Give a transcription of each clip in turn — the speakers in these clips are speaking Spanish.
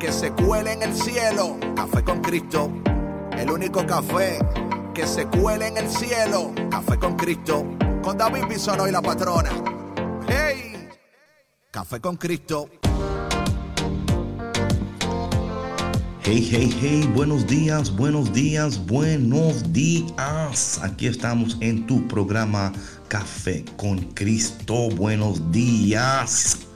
que se cuele en el cielo. Café con Cristo, el único café que se cuele en el cielo. Café con Cristo, con David Bisono y la patrona. ¡Hey! Café con Cristo. Hey, hey, hey, buenos días, buenos días, buenos días. Aquí estamos en tu programa Café con Cristo. Buenos días.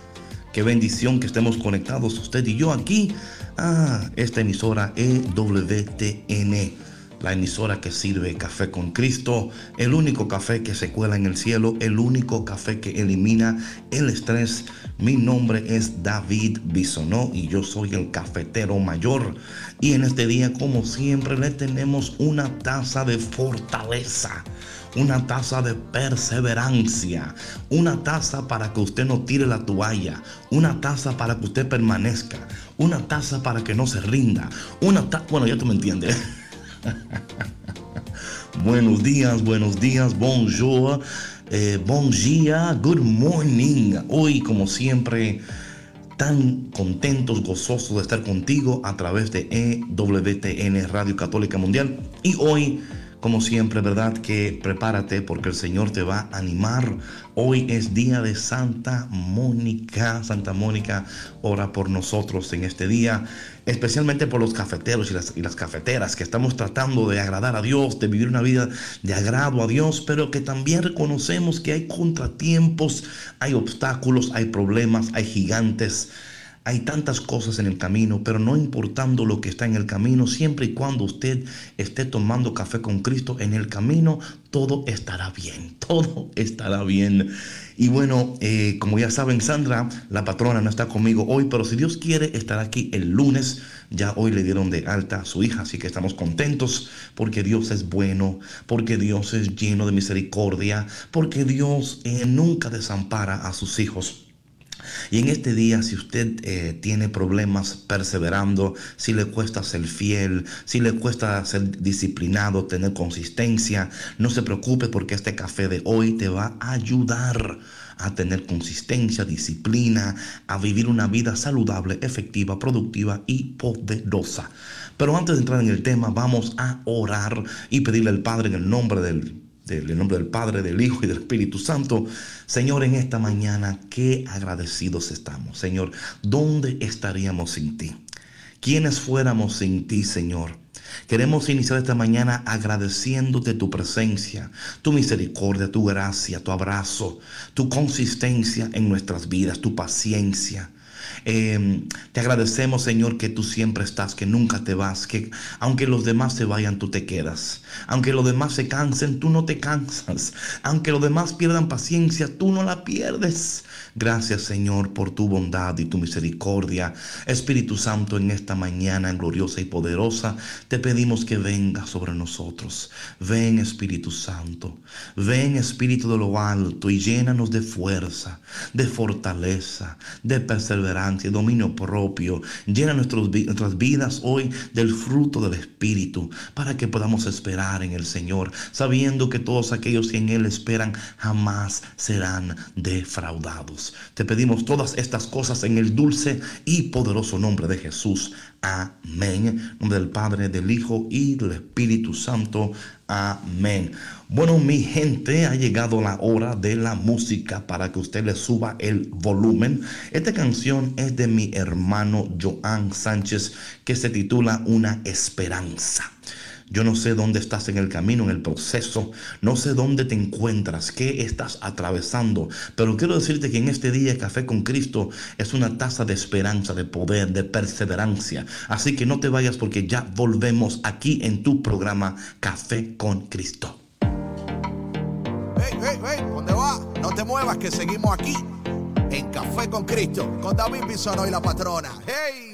Qué bendición que estemos conectados usted y yo aquí a esta emisora EWTN, la emisora que sirve café con Cristo, el único café que se cuela en el cielo, el único café que elimina el estrés. Mi nombre es David Bisonó y yo soy el cafetero mayor. Y en este día, como siempre, le tenemos una taza de fortaleza una taza de perseverancia, una taza para que usted no tire la toalla, una taza para que usted permanezca, una taza para que no se rinda, una taza, bueno, ya tú me entiendes. buenos días, buenos días, bonjour, eh, bon dia, good morning. Hoy, como siempre, tan contentos, gozosos de estar contigo a través de EWTN Radio Católica Mundial. Y hoy como siempre, ¿verdad? Que prepárate porque el Señor te va a animar. Hoy es día de Santa Mónica. Santa Mónica ora por nosotros en este día, especialmente por los cafeteros y las, cafeteras que estamos tratando de agradar a Dios, de vivir una vida de agrado a Dios, pero que también reconocemos que hay contratiempos, hay obstáculos, hay problemas, hay gigantes hay tantas cosas en el camino, pero no importando lo que está en el camino, siempre y cuando usted esté tomando café con Cristo en el camino, todo estará bien, todo estará bien. Y bueno, eh, como ya saben, Sandra, la patrona, no está conmigo hoy, pero si Dios quiere, estará aquí el lunes. Ya hoy le dieron de alta a su hija, así que estamos contentos porque Dios es bueno, porque Dios es lleno de misericordia, porque Dios eh, nunca desampara a sus hijos. Y en este día, si usted eh, tiene problemas perseverando, si le cuesta ser fiel, si le cuesta ser disciplinado, tener consistencia, no se preocupe porque este café de hoy te va a ayudar a tener consistencia, disciplina, a vivir una vida saludable, efectiva, productiva y poderosa. Pero antes de entrar en el tema, vamos a orar y pedirle al Padre en el nombre del el nombre del Padre, del Hijo y del Espíritu Santo. Señor, en esta mañana, qué agradecidos estamos. Señor, ¿dónde estaríamos sin ti? ¿Quiénes fuéramos sin ti, Señor? Queremos iniciar esta mañana agradeciéndote tu presencia, tu misericordia, tu gracia, tu abrazo, tu consistencia en nuestras vidas, tu paciencia. Em, te agradecemos, Señor, que tú siempre estás, que nunca te vas, que aunque los demás se vayan, tú te quedas. Aunque los demás se cansen, tú no te cansas. Aunque los demás pierdan paciencia, tú no la pierdes. Gracias, Señor, por tu bondad y tu misericordia. Espíritu Santo, en esta mañana gloriosa y poderosa, te pedimos que venga sobre nosotros. Ven, Espíritu Santo. Ven, Espíritu de lo alto, y llénanos de fuerza, de fortaleza, de perseverancia dominio propio. Llena nuestras vidas hoy del fruto del Espíritu para que podamos esperar en el Señor, sabiendo que todos aquellos que en Él esperan jamás serán defraudados. Te pedimos todas estas cosas en el dulce y poderoso nombre de Jesús. Amén. En nombre del Padre, del Hijo y del Espíritu Santo. Amén. Bueno, mi gente, ha llegado la hora de la música para que usted le suba el volumen. Esta canción es de mi hermano Joan Sánchez que se titula Una esperanza. Yo no sé dónde estás en el camino, en el proceso. No sé dónde te encuentras, qué estás atravesando. Pero quiero decirte que en este día Café con Cristo es una taza de esperanza, de poder, de perseverancia. Así que no te vayas porque ya volvemos aquí en tu programa Café con Cristo. Hey, hey, hey, ¿dónde va? No te muevas que seguimos aquí en Café con Cristo con David Bisono y la patrona. Hey.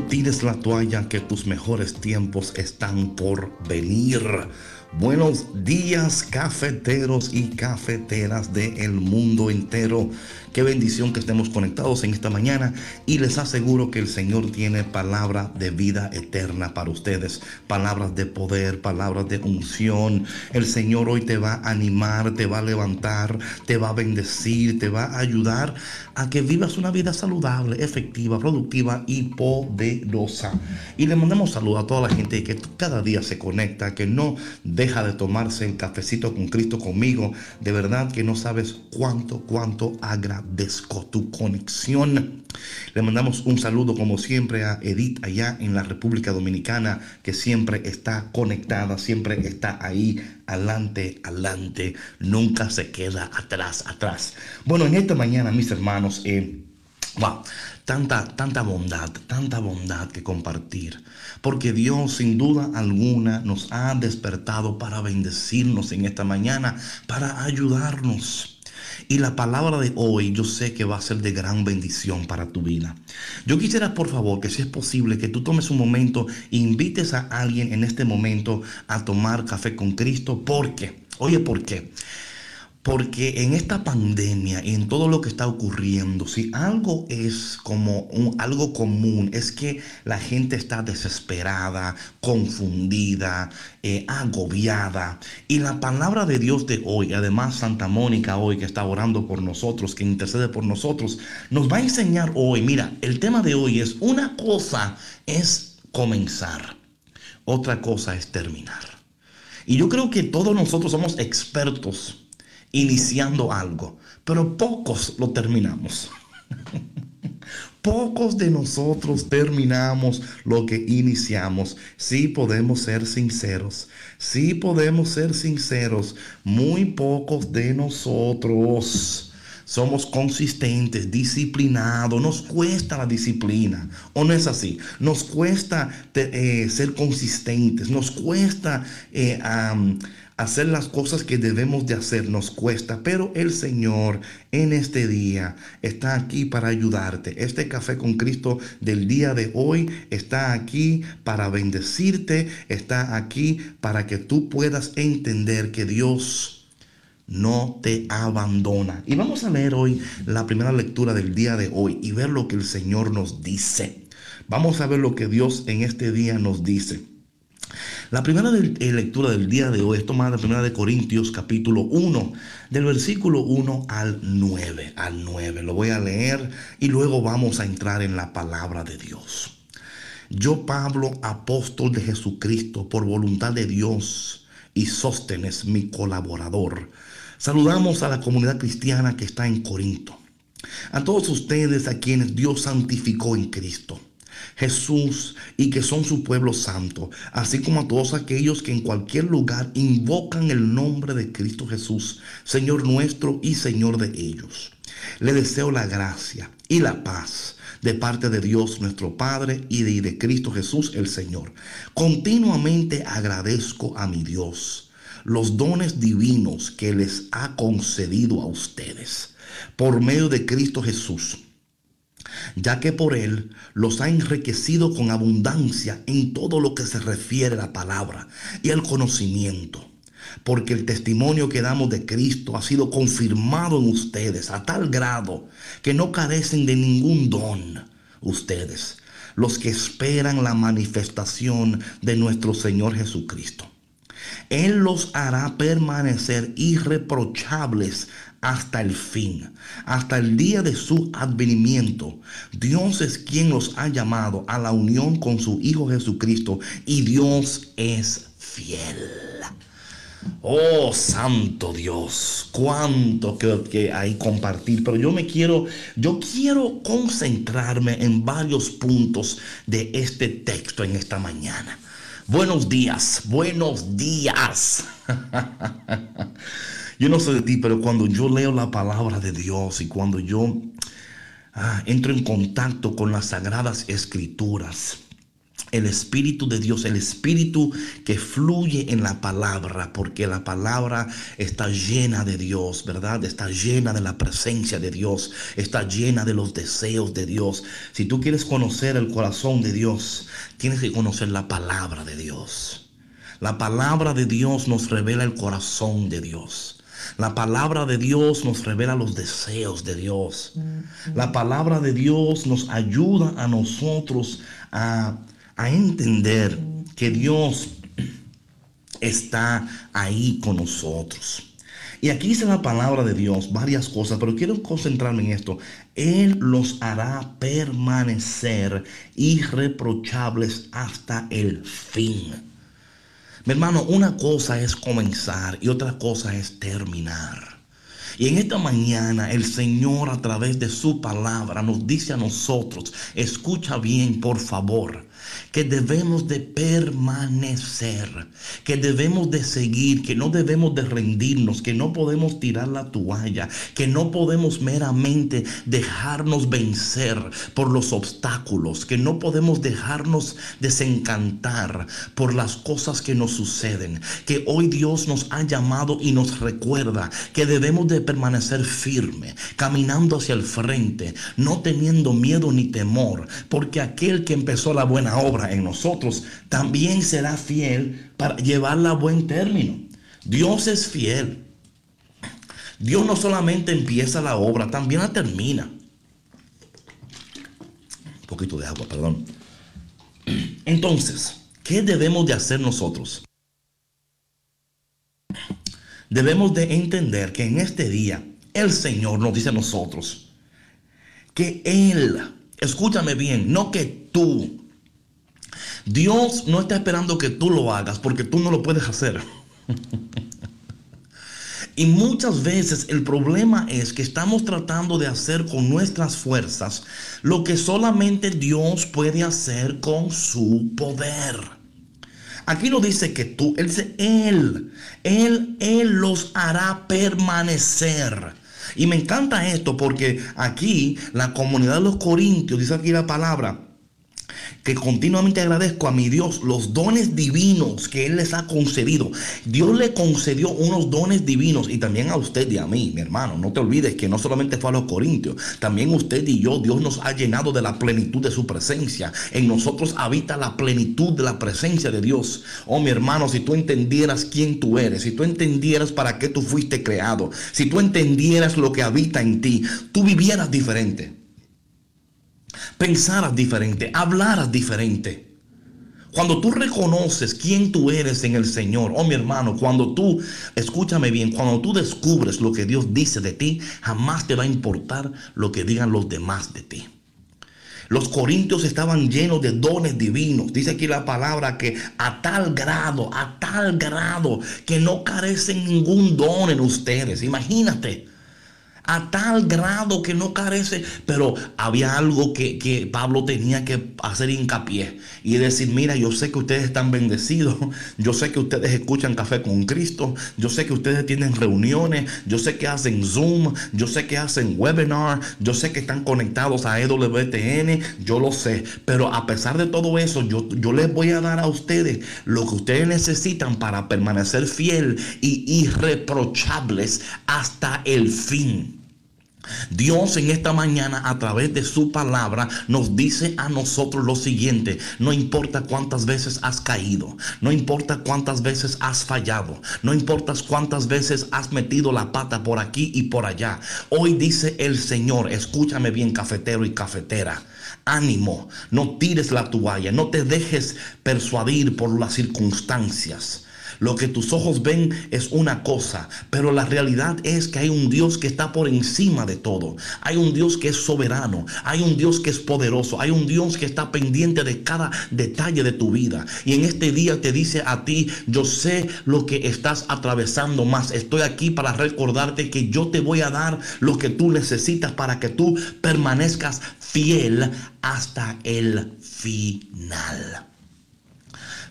tires la toalla que tus mejores tiempos están por venir. Buenos días cafeteros y cafeteras del mundo entero. Qué bendición que estemos conectados en esta mañana y les aseguro que el Señor tiene palabra de vida eterna para ustedes, palabras de poder, palabras de unción. El Señor hoy te va a animar, te va a levantar, te va a bendecir, te va a ayudar a que vivas una vida saludable, efectiva, productiva y poderosa. Y le mandamos saludos a toda la gente que cada día se conecta, que no deja de tomarse el cafecito con Cristo conmigo. De verdad que no sabes cuánto, cuánto agradezco agradezco tu conexión. Le mandamos un saludo como siempre a Edith allá en la República Dominicana, que siempre está conectada, siempre está ahí, adelante, adelante, nunca se queda atrás, atrás. Bueno, en esta mañana, mis hermanos, eh, wow, tanta, tanta bondad, tanta bondad que compartir. Porque Dios sin duda alguna nos ha despertado para bendecirnos en esta mañana, para ayudarnos. Y la palabra de hoy yo sé que va a ser de gran bendición para tu vida. Yo quisiera por favor que si es posible que tú tomes un momento invites a alguien en este momento a tomar café con Cristo. Porque, oye, ¿por qué? Porque en esta pandemia y en todo lo que está ocurriendo, si algo es como un, algo común, es que la gente está desesperada, confundida, eh, agobiada. Y la palabra de Dios de hoy, además Santa Mónica hoy que está orando por nosotros, que intercede por nosotros, nos va a enseñar hoy, mira, el tema de hoy es una cosa es comenzar, otra cosa es terminar. Y yo creo que todos nosotros somos expertos iniciando algo, pero pocos lo terminamos. Pocos de nosotros terminamos lo que iniciamos. Sí podemos ser sinceros. Sí podemos ser sinceros. Muy pocos de nosotros somos consistentes, disciplinados. Nos cuesta la disciplina. ¿O no es así? Nos cuesta eh, ser consistentes. Nos cuesta... Eh, hacer las cosas que debemos de hacer nos cuesta, pero el Señor en este día está aquí para ayudarte. Este café con Cristo del día de hoy está aquí para bendecirte, está aquí para que tú puedas entender que Dios no te abandona. Y vamos a leer hoy la primera lectura del día de hoy y ver lo que el Señor nos dice. Vamos a ver lo que Dios en este día nos dice. La primera eh, lectura del día de hoy es tomada de primera de Corintios capítulo 1, del versículo 1 al 9, al 9. Lo voy a leer y luego vamos a entrar en la palabra de Dios. Yo, Pablo, apóstol de Jesucristo, por voluntad de Dios, y Sóstenes, mi colaborador. Saludamos a la comunidad cristiana que está en Corinto. A todos ustedes a quienes Dios santificó en Cristo Jesús y que son su pueblo santo, así como a todos aquellos que en cualquier lugar invocan el nombre de Cristo Jesús, Señor nuestro y Señor de ellos. Le deseo la gracia y la paz de parte de Dios nuestro Padre y de, de Cristo Jesús el Señor. Continuamente agradezco a mi Dios los dones divinos que les ha concedido a ustedes por medio de Cristo Jesús ya que por él los ha enriquecido con abundancia en todo lo que se refiere a la palabra y al conocimiento. Porque el testimonio que damos de Cristo ha sido confirmado en ustedes a tal grado que no carecen de ningún don ustedes, los que esperan la manifestación de nuestro Señor Jesucristo. Él los hará permanecer irreprochables hasta el fin, hasta el día de su advenimiento. Dios es quien los ha llamado a la unión con su Hijo Jesucristo y Dios es fiel. Oh, santo Dios, cuánto que, que, hay compartir, pero yo me quiero, yo quiero concentrarme en varios puntos de este texto en esta mañana. Buenos días, buenos días. Yo no sé de ti, pero cuando yo leo la palabra de Dios y cuando yo ah, entro en contacto con las sagradas escrituras, el Espíritu de Dios, el Espíritu que fluye en la palabra, porque la palabra está llena de Dios, ¿verdad? Está llena de la presencia de Dios, está llena de los deseos de Dios. Si tú quieres conocer el corazón de Dios, tienes que conocer la palabra de Dios. La palabra de Dios nos revela el corazón de Dios. La palabra de Dios nos revela los deseos de Dios. La palabra de Dios nos ayuda a nosotros a, entender que Dios está ahí con nosotros. Y aquí dice la palabra de Dios varias cosas, pero quiero concentrarme en esto. Él los hará permanecer irreprochables hasta el fin. Mi hermano, una cosa es comenzar y otra cosa es terminar. Y en esta mañana el Señor a través de su palabra nos dice a nosotros, escucha bien por favor, que debemos de permanecer, que debemos de seguir, que no debemos de rendirnos, que no podemos tirar la toalla, que no podemos meramente dejarnos vencer por los obstáculos, que no podemos dejarnos desencantar por las cosas que nos suceden, que hoy Dios nos ha llamado y nos recuerda que debemos de permanecer firme, caminando hacia el frente, no teniendo miedo ni temor, porque aquel que empezó la buena obra en nosotros, también será fiel para llevarla a buen término. Dios es fiel. Dios no solamente empieza la obra, también la termina. Un poquito de agua, perdón. Entonces, ¿qué debemos de hacer nosotros? Debemos de entender que en este día el Señor nos dice a nosotros que Él, escúchame bien, no que tú, Dios no está esperando que tú lo hagas porque tú no lo puedes hacer. Y muchas veces el problema es que estamos tratando de hacer con nuestras fuerzas lo que solamente Dios puede hacer con su poder. Aquí no dice que tú, él él, él, él los hará permanecer. Y me encanta esto porque aquí la comunidad de los corintios, dice aquí la palabra, que continuamente agradezco a mi Dios los dones divinos que Él les ha concedido. Dios le concedió unos dones divinos y también a usted y a mí, mi hermano. No te olvides que no solamente fue a los corintios, también usted y yo, Dios nos ha llenado de la plenitud de su presencia. En nosotros habita la plenitud de la presencia de Dios. Oh, mi hermano, si tú entendieras quién tú eres, si tú entendieras para qué tú fuiste creado, si tú entendieras lo que habita en ti, tú vivieras diferente pensaras diferente, hablaras diferente. Cuando tú reconoces quién tú eres en el Señor, oh mi hermano, cuando tú, escúchame bien, cuando tú descubres lo que Dios dice de ti, jamás te va a importar lo que digan los demás de ti. Los corintios estaban llenos de dones divinos. Dice aquí la palabra que a tal grado, a tal grado, que no carecen ningún don en ustedes. Imagínate a tal grado que no carece, pero había algo que, que, Pablo tenía que hacer hincapié y decir, mira, yo sé que ustedes están bendecidos, yo sé que ustedes escuchan café con Cristo, yo sé que ustedes tienen reuniones, yo sé que hacen Zoom, yo sé que hacen webinar, yo sé que están conectados a EWTN, yo lo sé, pero a pesar de todo eso, yo, yo les voy a dar a ustedes lo que ustedes necesitan para permanecer fiel y irreprochables hasta el fin. Dios en esta mañana a través de su palabra nos dice a nosotros lo siguiente, no importa cuántas veces has caído, no importa cuántas veces has fallado, no importa cuántas veces has metido la pata por aquí y por allá. Hoy dice el Señor, escúchame bien cafetero y cafetera. Ánimo, no tires la toalla, no te dejes persuadir por las circunstancias. Lo que tus ojos ven es una cosa, pero la realidad es que hay un Dios que está por encima de todo. Hay un Dios que es soberano, hay un Dios que es poderoso, hay un Dios que está pendiente de cada detalle de tu vida. Y en este día te dice a ti, yo sé lo que estás atravesando más. Estoy aquí para recordarte que yo te voy a dar lo que tú necesitas para que tú permanezcas fiel hasta el final.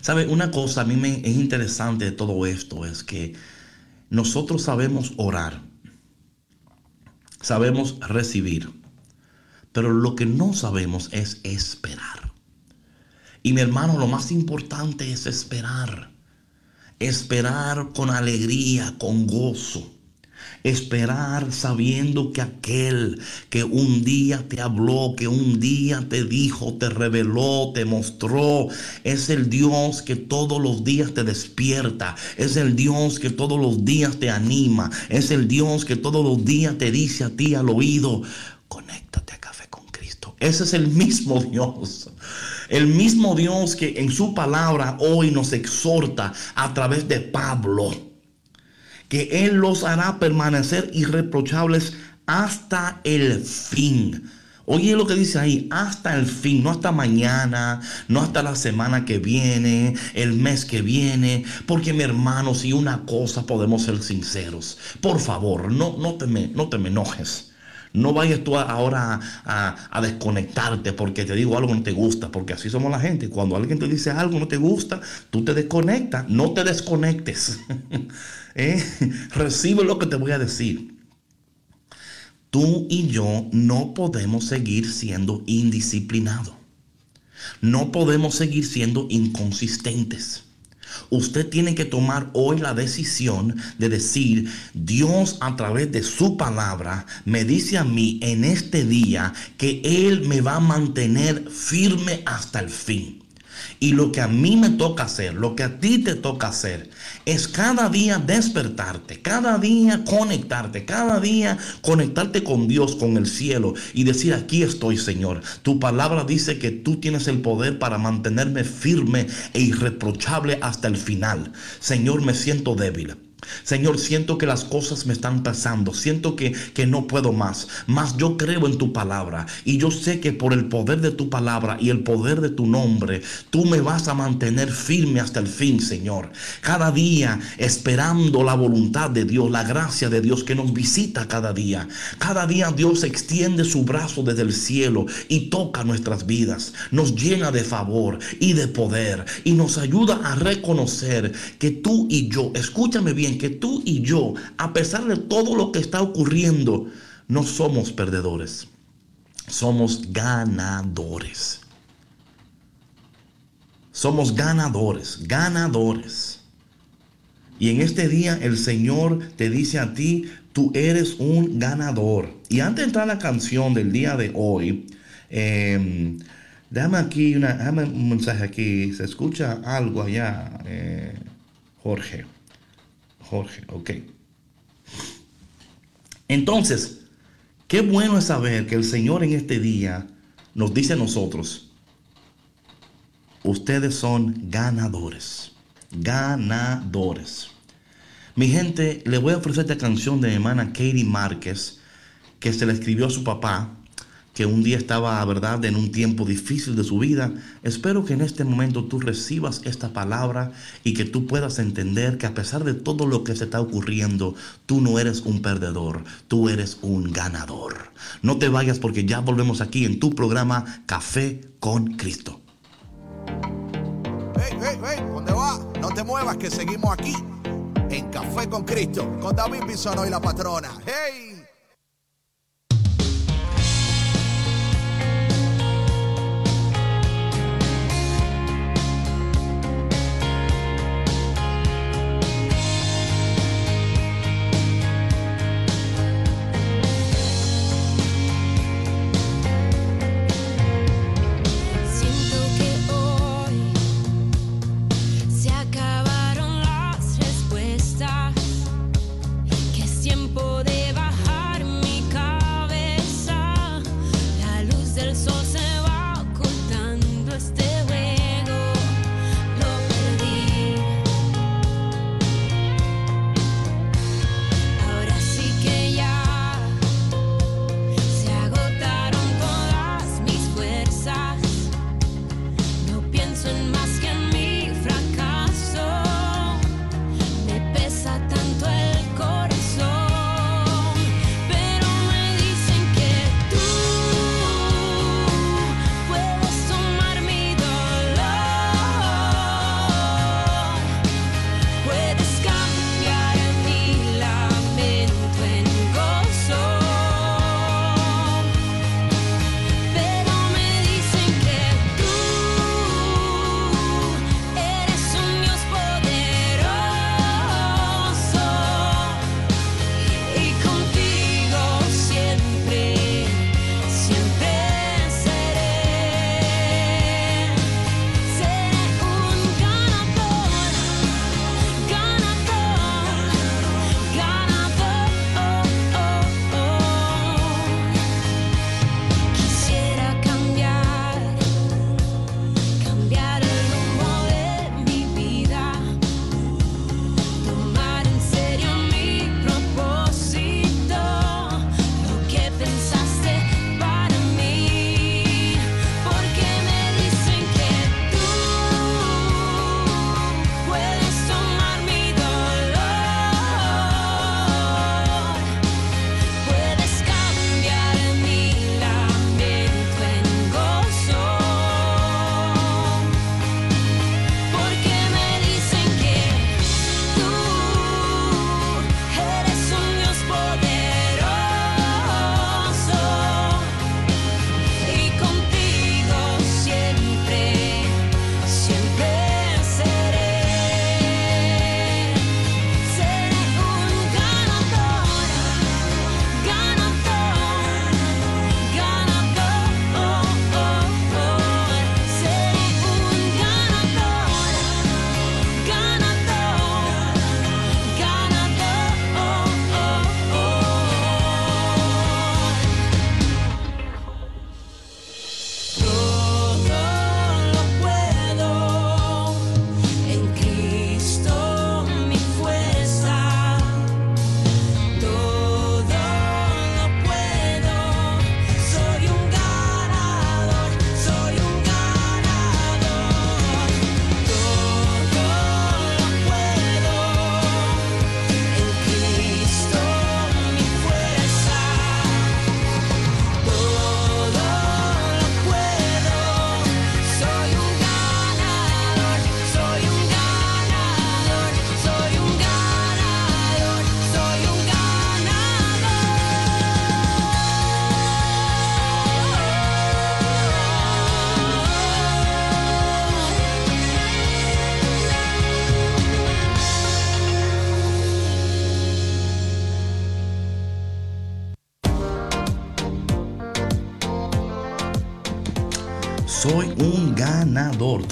¿Sabe? Una cosa a mí me es interesante de todo esto es que nosotros sabemos orar, sabemos recibir, pero lo que no sabemos es esperar. Y mi hermano, lo más importante es esperar. Esperar con alegría, con gozo. Esperar sabiendo que aquel que un día te habló, que un día te dijo, te reveló, te mostró, es el Dios que todos los días te despierta, es el Dios que todos los días te anima, es el Dios que todos los días te dice a ti al oído, conéctate a café con Cristo. Ese es el mismo Dios. El mismo Dios que en su palabra hoy nos exhorta a través de Pablo que Él los hará permanecer irreprochables hasta el fin. Oye lo que dice ahí, hasta el fin, no hasta mañana, no hasta la semana que viene, el mes que viene, porque mi hermano, si una cosa podemos ser sinceros, por favor, no, no, te, me, no te me enojes. No vayas tú ahora a, a, desconectarte porque te digo algo que no te gusta, porque así somos la gente. Cuando alguien te dice algo que no te gusta, tú te desconectas, no te desconectes. ¿Eh? Recibe lo que te voy a decir. Tú y yo no podemos seguir siendo indisciplinados. No podemos seguir siendo inconsistentes. Usted tiene que tomar hoy la decisión de decir, Dios a través de su palabra me dice a mí en este día que Él me va a mantener firme hasta el fin. Y lo que a mí me toca hacer, lo que a ti te toca hacer, es cada día despertarte, cada día conectarte, cada día conectarte con Dios, con el cielo y decir, aquí estoy Señor. Tu palabra dice que tú tienes el poder para mantenerme firme e irreprochable hasta el final. Señor, me siento débil. Señor, siento que las cosas me están pasando, siento que, que no puedo más, mas yo creo en tu palabra y yo sé que por el poder de tu palabra y el poder de tu nombre, tú me vas a mantener firme hasta el fin, Señor. Cada día esperando la voluntad de Dios, la gracia de Dios que nos visita cada día. Cada día Dios extiende su brazo desde el cielo y toca nuestras vidas, nos llena de favor y de poder y nos ayuda a reconocer que tú y yo, escúchame bien, que tú y yo, a pesar de todo lo que está ocurriendo, no somos perdedores, somos ganadores. Somos ganadores, ganadores. Y en este día el Señor te dice a ti, tú eres un ganador. Y antes de entrar a la canción del día de hoy, eh, déjame aquí una, un mensaje aquí. Se escucha algo allá, eh, Jorge. Jorge, ok. Entonces, qué bueno es saber que el Señor en este día nos dice a nosotros, ustedes son ganadores, ganadores. Mi gente, le voy a ofrecer esta canción de mi hermana Katie Márquez, que se la escribió a su papá que un día estaba, verdad, en un tiempo difícil de su vida. Espero que en este momento tú recibas esta palabra y que tú puedas entender que a pesar de todo lo que se está ocurriendo, tú no eres un perdedor, tú eres un ganador. No te vayas porque ya volvemos aquí en tu programa Café con Cristo. Hey, hey, hey, ¿dónde va? No te muevas que seguimos aquí en Café con Cristo con David Bisono y la patrona. ¡Hey!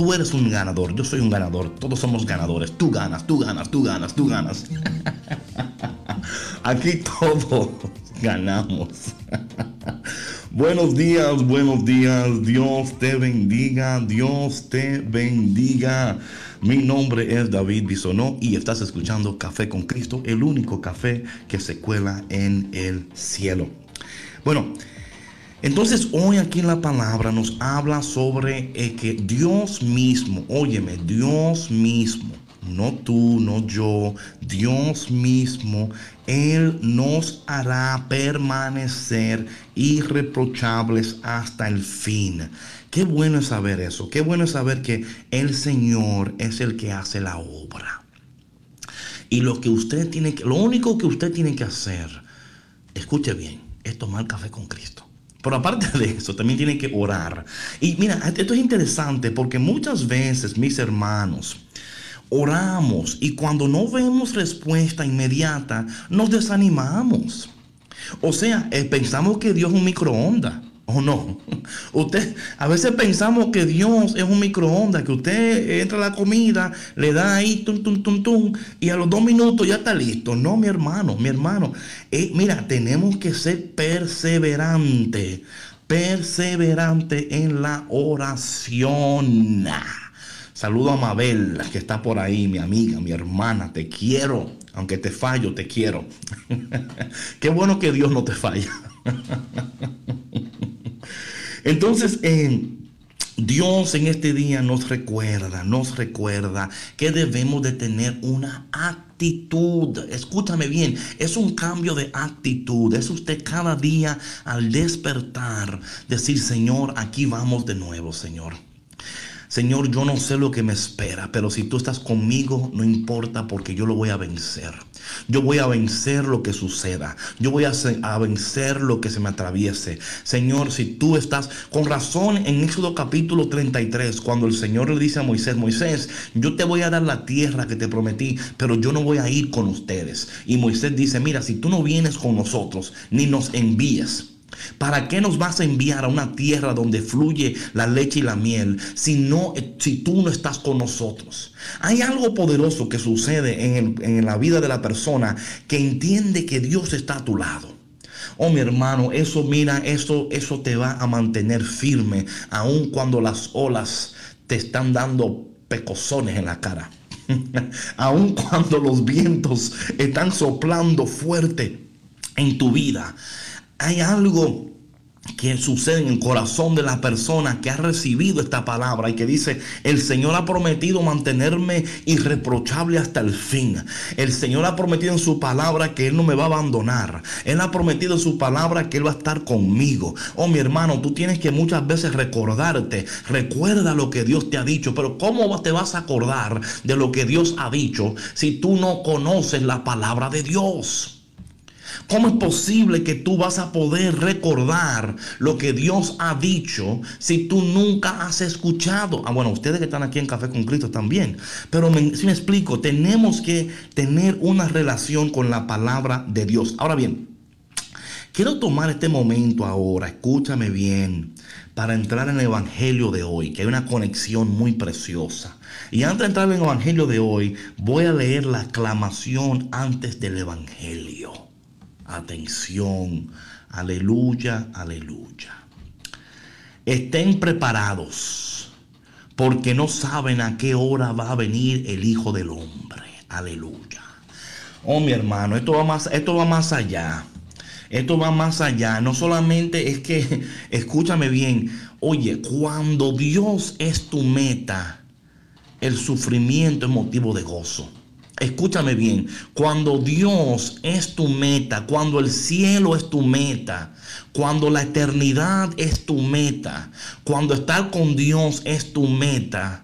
Tú eres un ganador. Yo soy un ganador. Todos somos ganadores. Tú ganas, tú ganas, tú ganas, tú ganas. Aquí todos ganamos. buenos días, buenos días. Dios te bendiga. Dios te bendiga. Mi nombre es David Bisonó y estás escuchando Café con Cristo, el único café que se cuela en el cielo. Bueno, entonces hoy aquí la palabra nos habla sobre eh, que Dios mismo, óyeme, Dios mismo, no tú, no yo, Dios mismo, Él nos hará permanecer irreprochables hasta el fin. Qué bueno es saber eso, qué bueno es saber que el Señor es el que hace la obra. Y lo que usted tiene que, lo único que usted tiene que hacer, escuche bien, es tomar café con Cristo. Pero aparte de eso, también tiene que orar. Y mira, esto es interesante porque muchas veces, mis hermanos, oramos y cuando no vemos respuesta inmediata, nos desanimamos. O sea, eh, pensamos que Dios es un microondas. ¿O no? Usted, a veces pensamos que Dios es un microondas, que usted entra a la comida, le da ahí, tum, tum, tum, tum, y a los dos minutos ya está listo. No, mi hermano, mi hermano. Eh, mira, tenemos que ser perseverante, perseverante en la oración. Saludo a Mabel, que está por ahí, mi amiga, mi hermana, te quiero. Aunque te fallo, te quiero. Qué bueno que Dios no te falla. Entonces, Dios en este día nos recuerda, nos recuerda que debemos de tener una actitud. Escúchame bien, es un cambio de actitud. Es usted cada día al despertar decir, Señor, aquí vamos de nuevo, Señor. Señor, yo no sé lo que me espera, pero si tú estás conmigo, no importa porque yo lo voy a vencer. Yo voy a vencer lo que suceda. Yo voy a, vencer lo que se me atraviese. Señor, si tú estás con razón en Éxodo capítulo 33, cuando el Señor le dice a Moisés, Moisés, yo te voy a dar la tierra que te prometí, pero yo no voy a ir con ustedes. Y Moisés dice, mira, si tú no vienes con nosotros, ni nos envíes, ¿Para qué nos vas a enviar a una tierra donde fluye la leche y la miel si, no, si tú no estás con nosotros? Hay algo poderoso que sucede en, en la vida de la persona que entiende que Dios está a tu lado. Oh, mi hermano, eso mira, eso, eso te va a mantener firme, aun cuando las olas te están dando pecosones en la cara. aun cuando los vientos están soplando fuerte en tu vida hay algo que sucede en el corazón de la persona que ha recibido esta palabra y que dice, el Señor ha prometido mantenerme irreprochable hasta el fin. El Señor ha prometido en su palabra que Él no me va a abandonar. Él ha prometido en su palabra que Él va a estar conmigo. Oh, mi hermano, tú tienes que muchas veces recordarte. Recuerda lo que Dios te ha dicho, pero ¿cómo te vas a acordar de lo que Dios ha dicho si tú no conoces la palabra de Dios? ¿Cómo es posible que tú vas a poder recordar lo que Dios ha dicho si tú nunca has escuchado? Ah, bueno, ustedes que están aquí en Café con Cristo también. Pero si me explico, tenemos que tener una relación con la palabra de Dios. Ahora bien, quiero tomar este momento ahora, escúchame bien, para entrar en el Evangelio de hoy, que hay una conexión muy preciosa. Y antes de entrar en el Evangelio de hoy, voy a leer la aclamación antes del Evangelio. Atención, aleluya, aleluya. Estén preparados, porque no saben a qué hora va a venir el Hijo del Hombre. Aleluya. Oh, mi hermano, esto va más, esto va más allá. Esto va más allá. No solamente es que, escúchame bien, oye, cuando Dios es tu meta, el sufrimiento es motivo de gozo. Escúchame bien, cuando Dios es tu meta, cuando el cielo es tu meta, cuando la eternidad es tu meta, cuando estar con Dios es tu meta,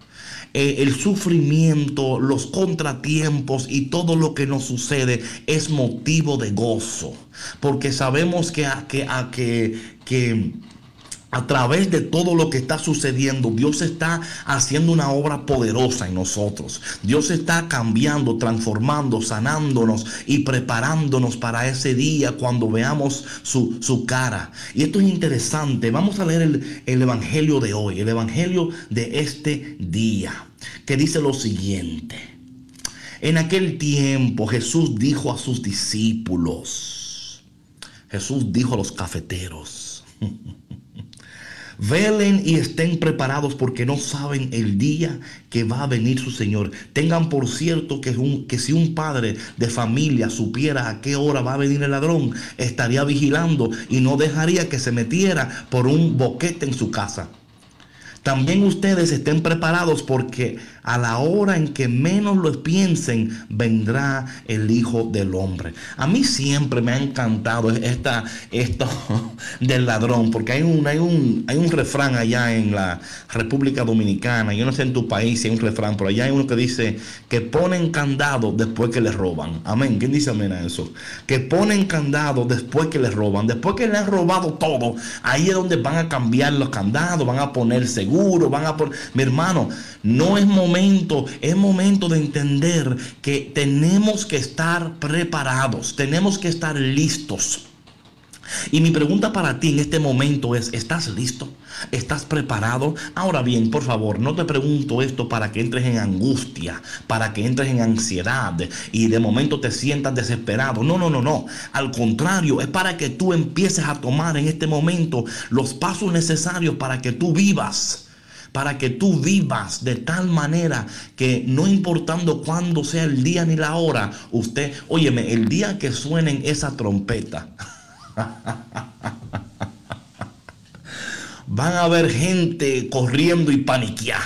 eh, el sufrimiento, los contratiempos y todo lo que nos sucede es motivo de gozo. Porque sabemos que, que, que a través de todo lo que está sucediendo, Dios está haciendo una obra poderosa en nosotros. Dios está cambiando, transformando, sanándonos y preparándonos para ese día cuando veamos su, su cara. Y esto es interesante. Vamos a leer el, el Evangelio de hoy, el Evangelio de este día, que dice lo siguiente. En aquel tiempo Jesús dijo a sus discípulos, Jesús dijo a los cafeteros, Velen y estén preparados porque no saben el día que va a venir su Señor. Tengan por cierto que, un, que si un padre de familia supiera a qué hora va a venir el ladrón, estaría vigilando y no dejaría que se metiera por un boquete en su casa. También ustedes estén preparados porque a la hora en que menos lo piensen vendrá el Hijo del Hombre. A mí siempre me ha encantado esta, esto del ladrón, porque hay un, hay, un, hay un refrán allá en la República Dominicana, yo no sé en tu país si hay un refrán, pero allá hay uno que dice que ponen candado después que les roban. Amén. ¿Quién dice amén a eso? Que ponen candado después que les roban. Después que le han robado todo, ahí es donde van a cambiar los candados, van a poner seguro van a por mi hermano, no es momento, es momento de entender que tenemos que estar preparados, tenemos que estar listos. Y mi pregunta para ti en este momento es, ¿estás listo? ¿Estás preparado? Ahora bien, por favor, no te pregunto esto para que entres en angustia, para que entres en ansiedad y de momento te sientas desesperado. No, no, no, no. Al contrario, es para que tú empieces a tomar en este momento los pasos necesarios para que tú vivas para que tú vivas de tal manera que no importando cuándo sea el día ni la hora, usted, óyeme, el día que suenen esa trompeta, van a haber gente corriendo y paniquear.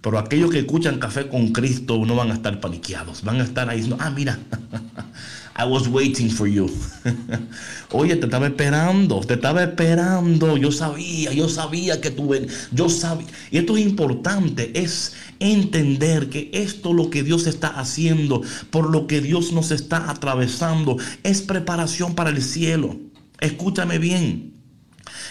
Pero aquellos que escuchan Café con Cristo no van a estar paniqueados, van a estar ahí ah, mira, I was waiting for you. Oye, te estaba esperando, te estaba esperando. Yo sabía, yo sabía que tú ven, yo sabía. Y esto es importante, es entender que esto lo que Dios está haciendo, por lo que Dios nos está atravesando, es preparación para el cielo. Escúchame bien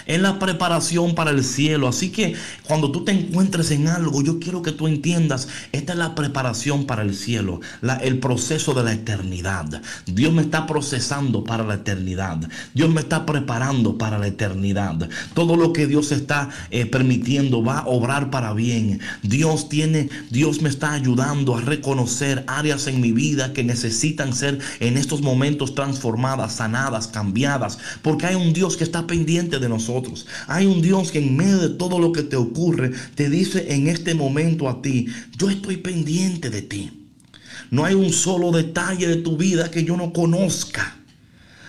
es la preparación para el cielo. Así que cuando tú te encuentres en algo, yo quiero que tú entiendas, esta es la preparación para el cielo, el proceso de la eternidad. Dios me está procesando para la eternidad. Dios me está preparando para la eternidad. Todo lo que Dios está eh, permitiendo va a obrar para bien. Dios tiene, Dios me está ayudando a reconocer áreas en mi vida que necesitan ser en estos momentos transformadas, sanadas, cambiadas, porque hay un Dios que está pendiente de nosotros. Hay un Dios que en medio de todo lo que te ocurre, te dice en este momento a ti, yo estoy pendiente de ti. No hay un solo detalle de tu vida que yo no conozca.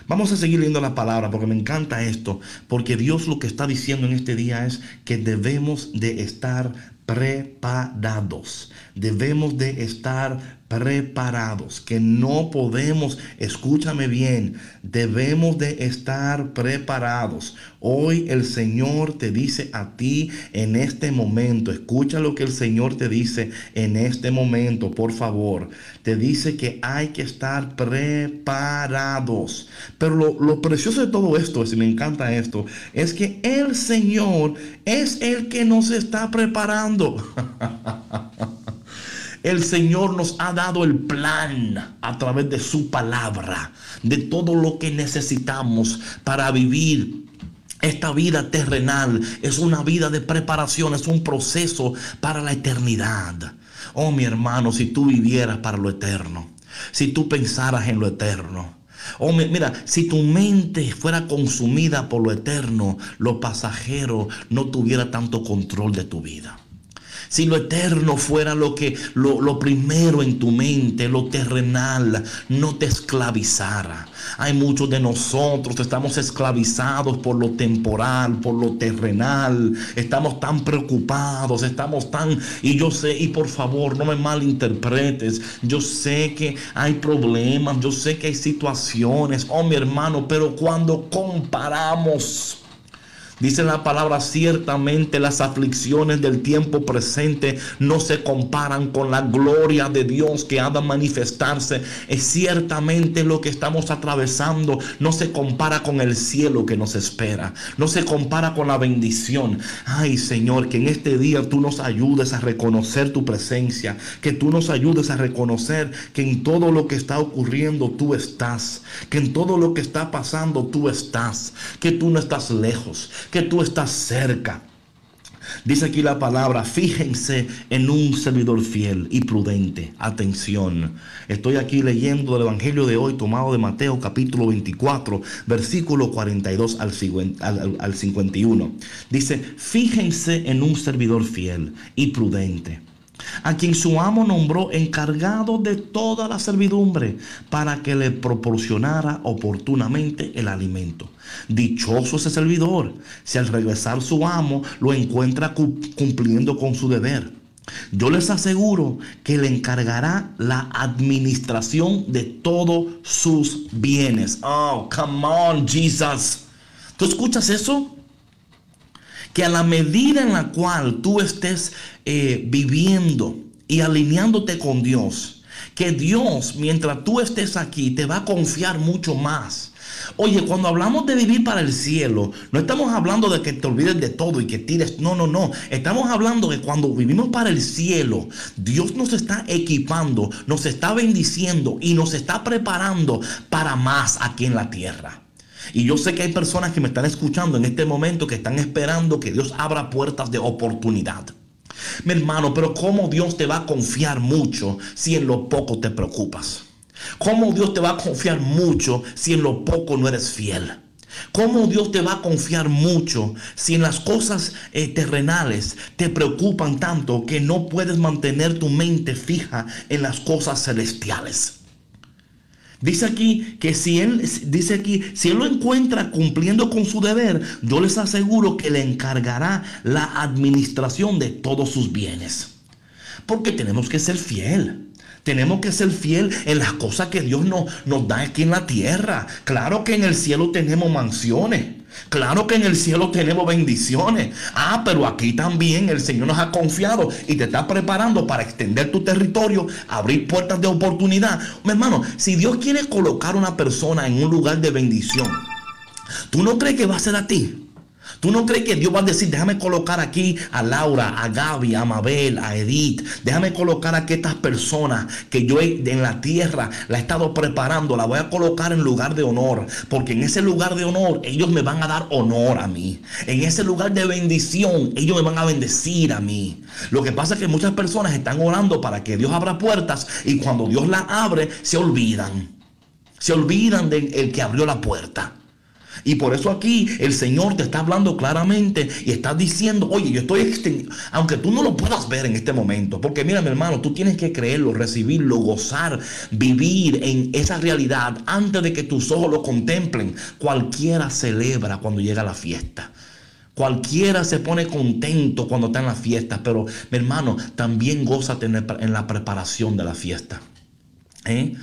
Vamos a seguir leyendo la palabra porque me encanta esto, porque Dios lo que está diciendo en este día es que debemos de estar preparados. Debemos de estar preparados, que no podemos, escúchame bien, debemos de estar preparados. Hoy el Señor te dice a ti en este momento, escucha lo que el Señor te dice en este momento, por favor. Te dice que hay que estar preparados. Pero lo, lo precioso de todo esto, y me encanta esto, es que el Señor es el que nos está preparando. El Señor nos ha dado el plan a través de su palabra, de todo lo que necesitamos para vivir esta vida terrenal es una vida de preparación, es un proceso para la eternidad. Oh mi hermano, si tú vivieras para lo eterno, si tú pensaras en lo eterno. Oh, mira, si tu mente fuera consumida por lo eterno, lo pasajero no tuviera tanto control de tu vida. Si lo eterno fuera lo que lo, primero en tu mente, lo terrenal, no te esclavizara. Hay muchos de nosotros estamos esclavizados por lo temporal, por lo terrenal. Estamos tan preocupados, estamos tan y yo sé y por favor no me malinterpretes. Yo sé que hay problemas, yo sé que hay situaciones, oh mi hermano, pero cuando comparamos Dice la palabra, ciertamente las aflicciones del tiempo presente no se comparan con la gloria de Dios que ha de manifestarse. Es ciertamente lo que estamos atravesando no se compara con el cielo que nos espera. No se compara con la bendición. Ay Señor, que en este día tú nos ayudes a reconocer tu presencia. Que tú nos ayudes a reconocer que en todo lo que está ocurriendo tú estás. Que en todo lo que está pasando tú estás. Que tú no estás lejos que tú estás cerca. Dice aquí la palabra, fíjense en un servidor fiel y prudente. Atención. Estoy aquí leyendo el Evangelio de hoy tomado de Mateo capítulo 24, versículo 42 al, al, al 51. Dice, fíjense en un servidor fiel y prudente a quien su amo nombró encargado de toda la servidumbre para que le proporcionara oportunamente el alimento. Dichoso ese servidor si al regresar su amo lo encuentra cumpliendo con su deber. Yo les aseguro que le encargará la administración de todos sus bienes. Oh, come on, Jesus. ¿Tú escuchas eso? Que a la medida en la cual tú estés eh, viviendo y alineándote con Dios, que Dios, mientras tú estés aquí, te va a confiar mucho más. Oye, cuando hablamos de vivir para el cielo, no estamos hablando de que te olvides de todo y que tires. No, no, no. Estamos hablando de cuando vivimos para el cielo, Dios nos está equipando, nos está bendiciendo y nos está preparando para más aquí en la tierra. Y yo sé que hay personas que me están escuchando en este momento que están esperando que Dios abra puertas de oportunidad. Mi hermano, pero ¿cómo Dios te va a confiar mucho si en lo poco te preocupas? ¿Cómo Dios te va a confiar mucho si en lo poco no eres fiel? ¿Cómo Dios te va a confiar mucho si en las cosas eh, terrenales te preocupan tanto que no puedes mantener tu mente fija en las cosas celestiales? Dice aquí que si él, dice aquí, si él lo encuentra cumpliendo con su deber, yo les aseguro que le encargará la administración de todos sus bienes. Porque tenemos que ser fiel. Tenemos que ser fiel en las cosas que Dios nos, nos da aquí en la tierra. Claro que en el cielo tenemos mansiones. Claro que en el cielo tenemos bendiciones. Ah, pero aquí también el Señor nos ha confiado y te está preparando para extender tu territorio, abrir puertas de oportunidad. Mi hermano, si Dios quiere colocar una persona en un lugar de bendición, ¿tú no crees que va a ser a ti? ¿Tú no crees que Dios va a decir, déjame colocar aquí a Laura, a Gaby, a Mabel, a Edith? Déjame colocar aquí a estas personas que yo en la tierra la he estado preparando, la voy a colocar en lugar de honor. Porque en ese lugar de honor ellos me van a dar honor a mí. En ese lugar de bendición ellos me van a bendecir a mí. Lo que pasa es que muchas personas están orando para que Dios abra puertas y cuando Dios las abre se olvidan. Se olvidan del el que abrió la puerta. Y por eso aquí el Señor te está hablando claramente y está diciendo, oye, yo estoy extendiendo, aunque tú no lo puedas ver en este momento, porque mira mi hermano, tú tienes que creerlo, recibirlo, gozar, vivir en esa realidad antes de que tus ojos lo contemplen. Cualquiera celebra cuando llega la fiesta. Cualquiera se pone contento cuando está en la fiesta, pero mi hermano, también goza en la preparación de la fiesta. ¿Eh?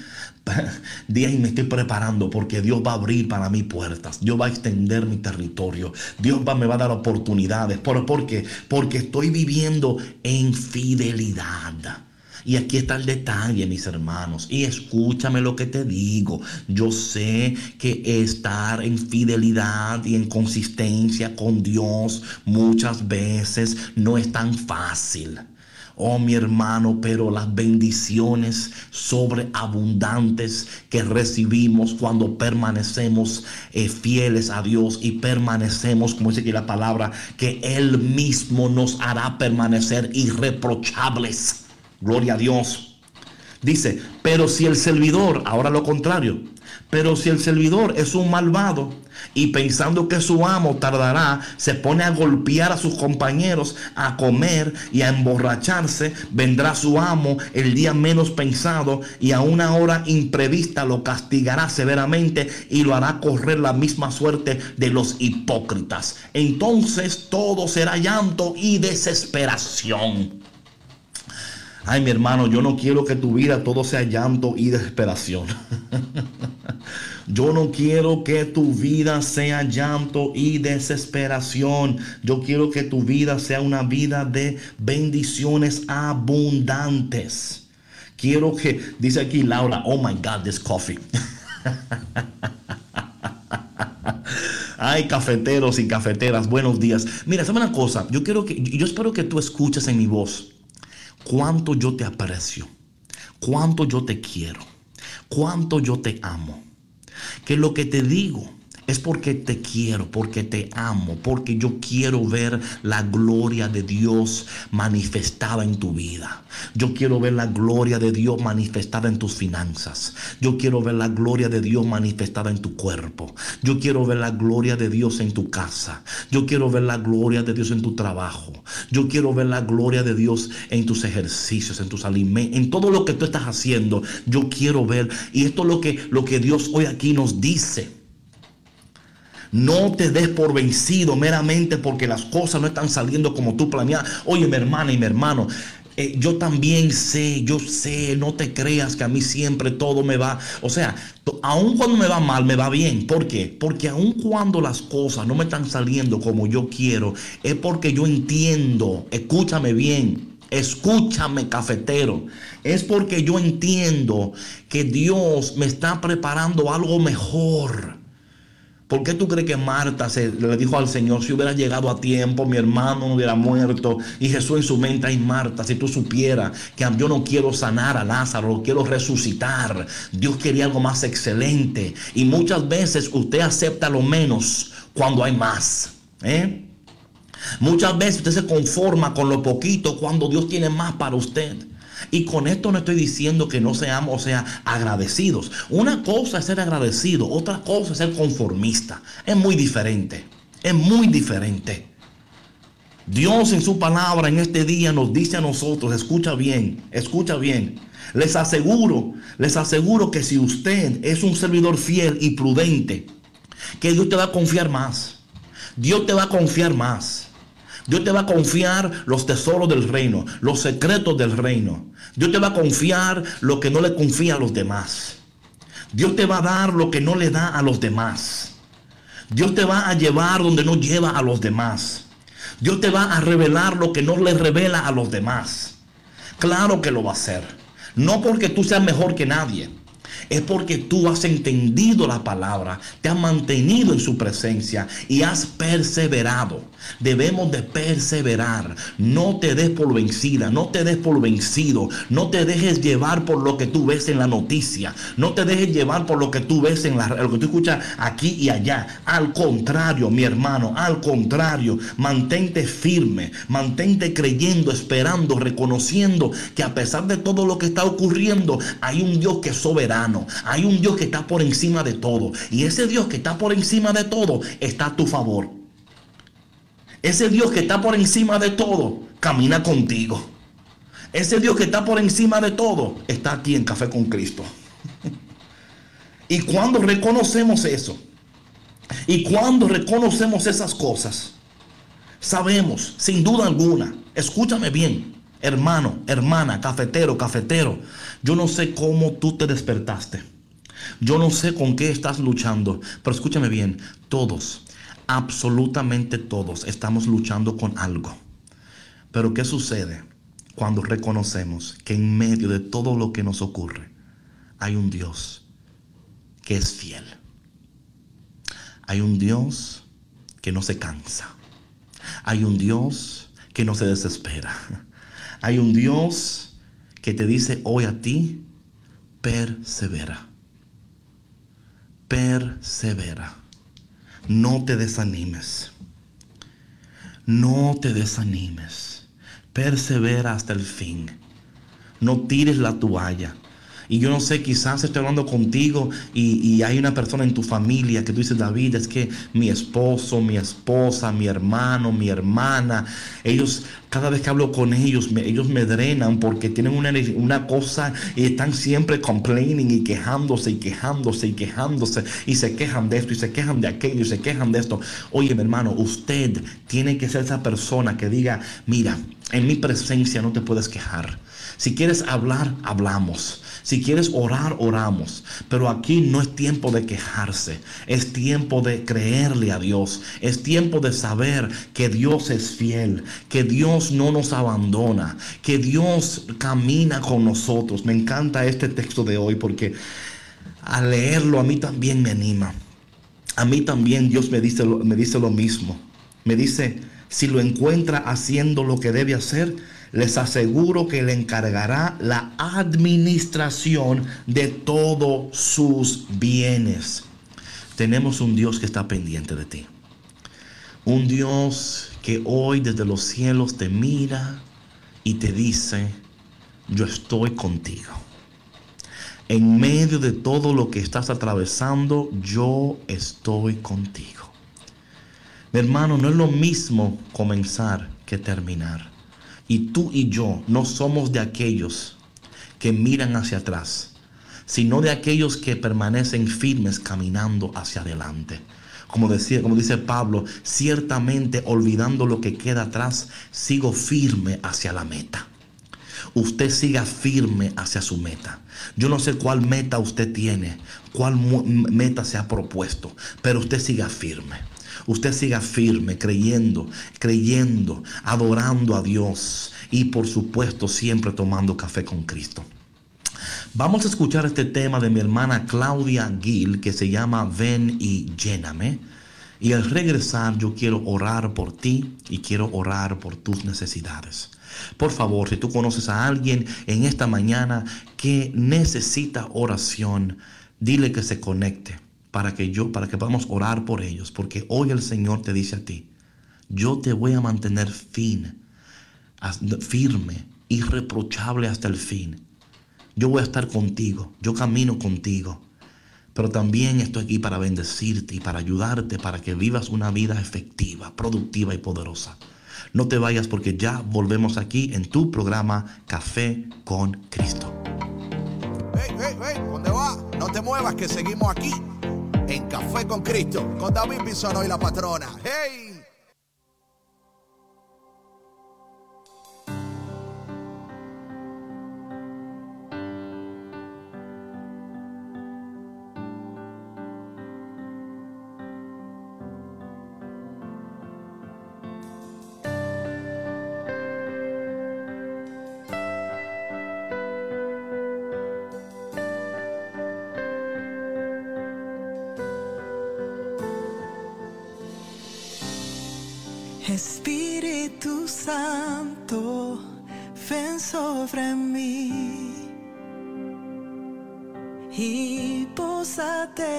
día y me estoy preparando porque Dios va a abrir para mí puertas. Dios va a extender mi territorio. Dios va, me va a dar oportunidades. ¿Por, ¿Por qué? Porque estoy viviendo en fidelidad. Y aquí está el detalle, mis hermanos. Y escúchame lo que te digo. Yo sé que estar en fidelidad y en consistencia con Dios muchas veces no es tan fácil. Oh mi hermano, pero las bendiciones sobreabundantes que recibimos cuando permanecemos eh, fieles a Dios y permanecemos, como dice aquí la palabra, que Él mismo nos hará permanecer irreprochables. Gloria a Dios. Dice, pero si el servidor, ahora lo contrario, pero si el servidor es un malvado y pensando que su amo tardará, se pone a golpear a sus compañeros, a comer y a emborracharse, vendrá su amo el día menos pensado y a una hora imprevista lo castigará severamente y lo hará correr la misma suerte de los hipócritas. Entonces todo será llanto y desesperación. Ay, mi hermano, yo no quiero que tu vida todo sea llanto y desesperación. Yo no quiero que tu vida sea llanto y desesperación. Yo quiero que tu vida sea una vida de bendiciones abundantes. Quiero que, dice aquí Laura, oh my God, this coffee. Ay, cafeteros y cafeteras, buenos días. Mira, sabe una cosa, yo quiero que, yo espero que tú escuches en mi voz cuánto yo te aprecio, cuánto yo te quiero, cuánto yo te amo. Que lo que te digo es porque te quiero, porque te amo, porque yo quiero ver la gloria de Dios manifestada en tu vida. Yo quiero ver la gloria de Dios manifestada en tus finanzas. Yo quiero ver la gloria de Dios manifestada en tu cuerpo. Yo quiero ver la gloria de Dios en tu casa. Yo quiero ver la gloria de Dios en tu trabajo. Yo quiero ver la gloria de Dios en tus ejercicios, en tus alimentos, en todo lo que tú estás haciendo. Yo quiero ver. Y esto es lo que, lo que Dios hoy aquí nos dice. No te des por vencido meramente porque las cosas no están saliendo como tú planeas. Oye, mi hermana y mi hermano, eh, yo también sé, yo sé, no te creas que a mí siempre todo me va. O sea, aun cuando me va mal, me va bien. ¿Por qué? Porque aun cuando las cosas no me están saliendo como yo quiero, es porque yo entiendo, escúchame bien, Escúchame, cafetero. Es porque yo entiendo que Dios me está preparando algo mejor. ¿Por qué tú crees que Marta se, le dijo al Señor, si hubiera llegado a tiempo, mi hermano no hubiera muerto? Y Jesús en su mente, ay Marta, si tú supieras que yo no quiero sanar a Lázaro, lo quiero resucitar. Dios quería algo más excelente. Y muchas veces usted acepta lo menos cuando hay más. ¿eh? Muchas veces usted se conforma con lo poquito cuando Dios tiene más para usted. Y con esto no estoy diciendo que no seamos, o sea, agradecidos. Una cosa es ser agradecido, otra cosa es ser conformista. Es muy diferente. Es muy diferente. Dios en su palabra en este día nos dice a nosotros, escucha bien, escucha bien. Les aseguro, les aseguro que si usted es un servidor fiel y prudente, que Dios te va a confiar más. Dios te va a confiar más. Dios te va a confiar los tesoros del reino, los secretos del reino. Dios te va a confiar lo que no le confía a los demás. Dios te va a dar lo que no le da a los demás. Dios te va a llevar donde no lleva a los demás. Dios te va a revelar lo que no le revela a los demás. Claro que lo va a hacer. No porque tú seas mejor que nadie es porque tú has entendido la palabra, te has mantenido en su presencia y has perseverado. Debemos de perseverar. No te des por vencida, no te des por vencido, no te dejes llevar por lo que tú ves en la noticia, no te dejes llevar por lo que tú ves en la, lo que tú escuchas aquí y allá. Al contrario, mi hermano, al contrario, mantente firme, mantente creyendo, esperando, reconociendo que a pesar de todo lo que está ocurriendo, hay un Dios que es soberano, hay un Dios que está por encima de todo y ese Dios que está por encima de todo está a tu favor. Ese Dios que está por encima de todo, camina contigo. Ese Dios que está por encima de todo, está aquí en Café con Cristo. y cuando reconocemos eso, y cuando reconocemos esas cosas, sabemos, sin duda alguna, escúchame bien, hermano, hermana, cafetero, cafetero, yo no sé cómo tú te despertaste. Yo no sé con qué estás luchando, pero escúchame bien, todos, absolutamente todos estamos luchando con algo. Pero ¿qué sucede cuando reconocemos que en medio de todo lo que nos ocurre hay un Dios que es fiel? Hay un Dios que no se cansa. Hay un Dios que no se desespera. Hay un Dios que te dice hoy a ti, persevera. Persevera. No te desanimes. No te desanimes. Persevera hasta el fin. No tires la toalla. Y yo no sé, quizás estoy hablando contigo y, y, hay una persona en tu familia que tú dices, David, es que mi esposo, mi esposa, mi hermano, mi hermana, ellos, cada vez que hablo con ellos, me, ellos me drenan porque tienen una, una cosa y están siempre complaining y quejándose y quejándose y quejándose y se quejan de esto y se quejan de aquello y se quejan de esto. Oye, mi hermano, usted tiene que ser esa persona que diga, mira, en mi presencia no te puedes quejar. Si quieres hablar, hablamos. Si quieres orar, oramos. Pero aquí no es tiempo de quejarse. Es tiempo de creerle a Dios. Es tiempo de saber que Dios es fiel. Que Dios no nos abandona. Que Dios camina con nosotros. Me encanta este texto de hoy porque al leerlo a mí también me anima. A mí también Dios me dice, me dice lo mismo. Me dice, si lo encuentra haciendo lo que debe hacer, les aseguro que le encargará la administración de todos sus bienes. Tenemos un Dios que está pendiente de ti. Un Dios que hoy desde los cielos te mira y te dice, yo estoy contigo. En medio de todo lo que estás atravesando, yo estoy contigo. Mi hermano, no es lo mismo comenzar que terminar. Y tú y yo no somos de aquellos que miran hacia atrás, sino de aquellos que permanecen firmes caminando hacia adelante. Como, decía, como dice Pablo, ciertamente olvidando lo que queda atrás, sigo firme hacia la meta usted siga firme hacia su meta. Yo no sé cuál meta usted tiene, cuál meta se ha propuesto, pero usted siga firme. Usted siga firme, creyendo, creyendo, adorando a Dios y por supuesto siempre tomando café con Cristo. Vamos a escuchar este tema de mi hermana Claudia Gil que se llama Ven y lléname. Y al regresar yo quiero orar por ti y quiero orar por tus necesidades. Por favor, si tú conoces a alguien en esta mañana que necesita oración, dile que se conecte para que yo, para que podamos orar por ellos, porque hoy el Señor te dice a ti, yo te voy a mantener fin, firme, irreprochable hasta el fin. Yo voy a estar contigo, yo camino contigo, pero también estoy aquí para bendecirte y para ayudarte para que vivas una vida efectiva, productiva y poderosa. No te vayas porque ya volvemos aquí en tu programa Café con Cristo. Hey, hey, hey, ¿dónde va? No te muevas que seguimos aquí en Café con Cristo con David Bisono y la patrona. Hey. Santo, ven sobre mí y pósate.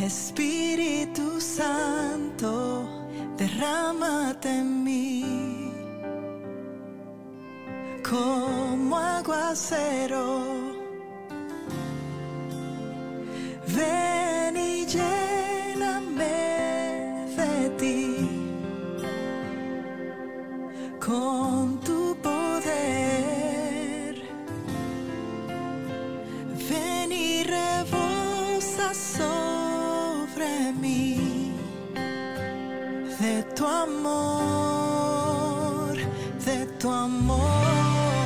Espíritu Santo, derrámate en mí como aguacero. Ven amor, de tu amor.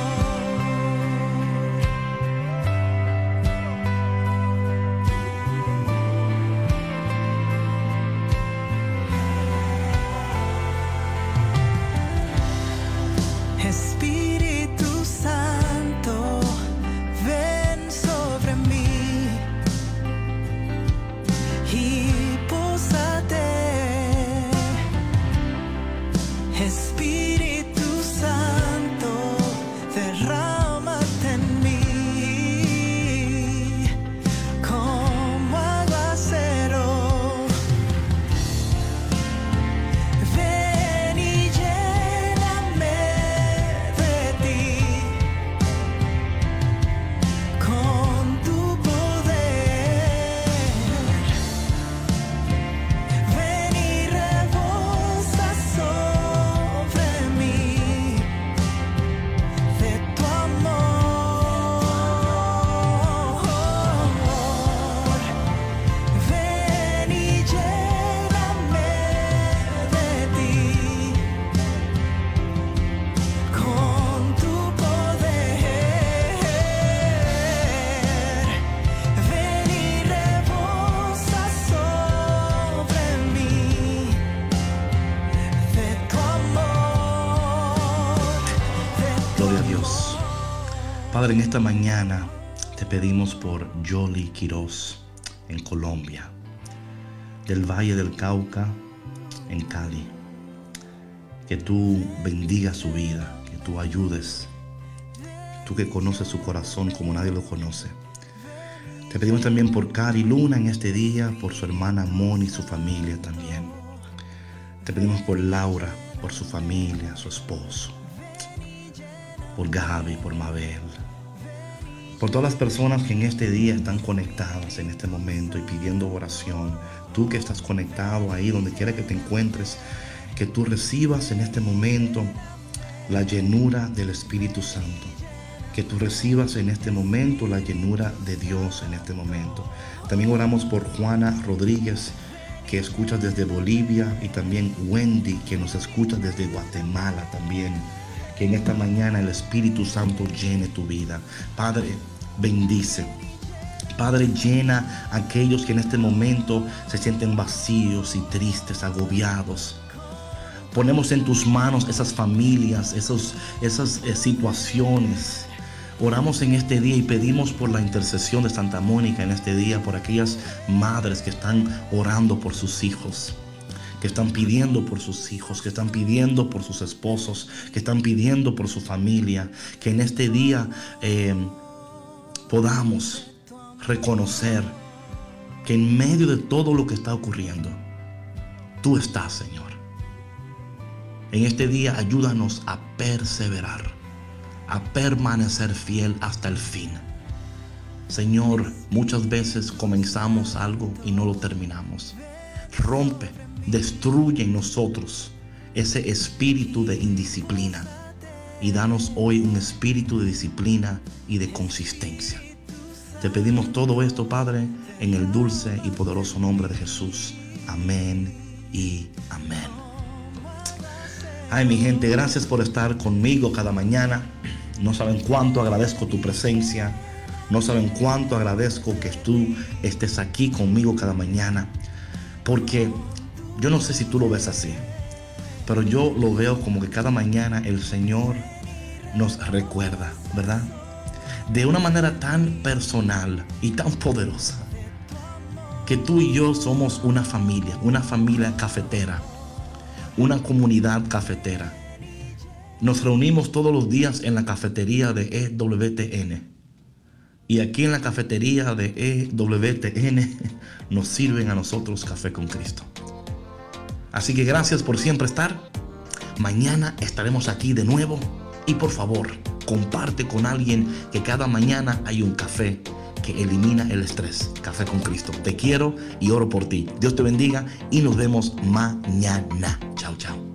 Padre, en esta mañana te pedimos por Jolly Quiroz en Colombia, del Valle del Cauca en Cali. Que tú bendigas su vida, que tú ayudes, tú que conoces su corazón como nadie lo conoce. Te pedimos también por Cari Luna en este día, por su hermana Moni y su familia también. Te pedimos por Laura, por su familia, su esposo, por Gaby, por Mabel, por todas las personas que en este día están conectadas en este momento y pidiendo oración. Tú que estás conectado ahí, donde quiera que te encuentres, que tú recibas en este momento la llenura del Espíritu Santo. Que tú recibas en este momento la llenura de Dios en este momento. También oramos por Juana Rodríguez, que escucha desde Bolivia, y también Wendy, que nos escucha desde Guatemala también. Que en esta mañana el Espíritu Santo llene tu vida. Padre, bendice. Padre, llena a aquellos que en este momento se sienten vacíos y tristes, agobiados. Ponemos en tus manos esas familias, esos, esas eh, situaciones. Oramos en este día y pedimos por la intercesión de Santa Mónica en este día, por aquellas madres que están orando por sus hijos, que están pidiendo por sus hijos, que están pidiendo por sus esposos, que están pidiendo por su familia, que en este día eh, podamos reconocer que en medio de todo lo que está ocurriendo, tú estás, Señor. En este día ayúdanos a perseverar, a permanecer fiel hasta el fin. Señor, muchas veces comenzamos algo y no lo terminamos. Rompe, destruye en nosotros ese espíritu de indisciplina y danos hoy un espíritu de disciplina y de consistencia. Te pedimos todo esto, Padre, en el dulce y poderoso nombre de Jesús. Amén y amén. Ay, mi gente, gracias por estar conmigo cada mañana. No saben cuánto agradezco tu presencia. No saben cuánto agradezco que tú estés aquí conmigo cada mañana. Porque yo no sé si tú lo ves así. Pero yo lo veo como que cada mañana el Señor nos recuerda, ¿verdad? De una manera tan personal y tan poderosa. Que tú y yo somos una familia, una familia cafetera, una comunidad cafetera. Nos reunimos todos los días en la cafetería de EWTN. Y aquí en la cafetería de EWTN nos sirven a nosotros café con Cristo. Así que gracias por siempre estar. Mañana estaremos aquí de nuevo. Y por favor, comparte con alguien que cada mañana hay un café que elimina el estrés. Café con Cristo. Te quiero y oro por ti. Dios te bendiga y nos vemos mañana. Chao, chao.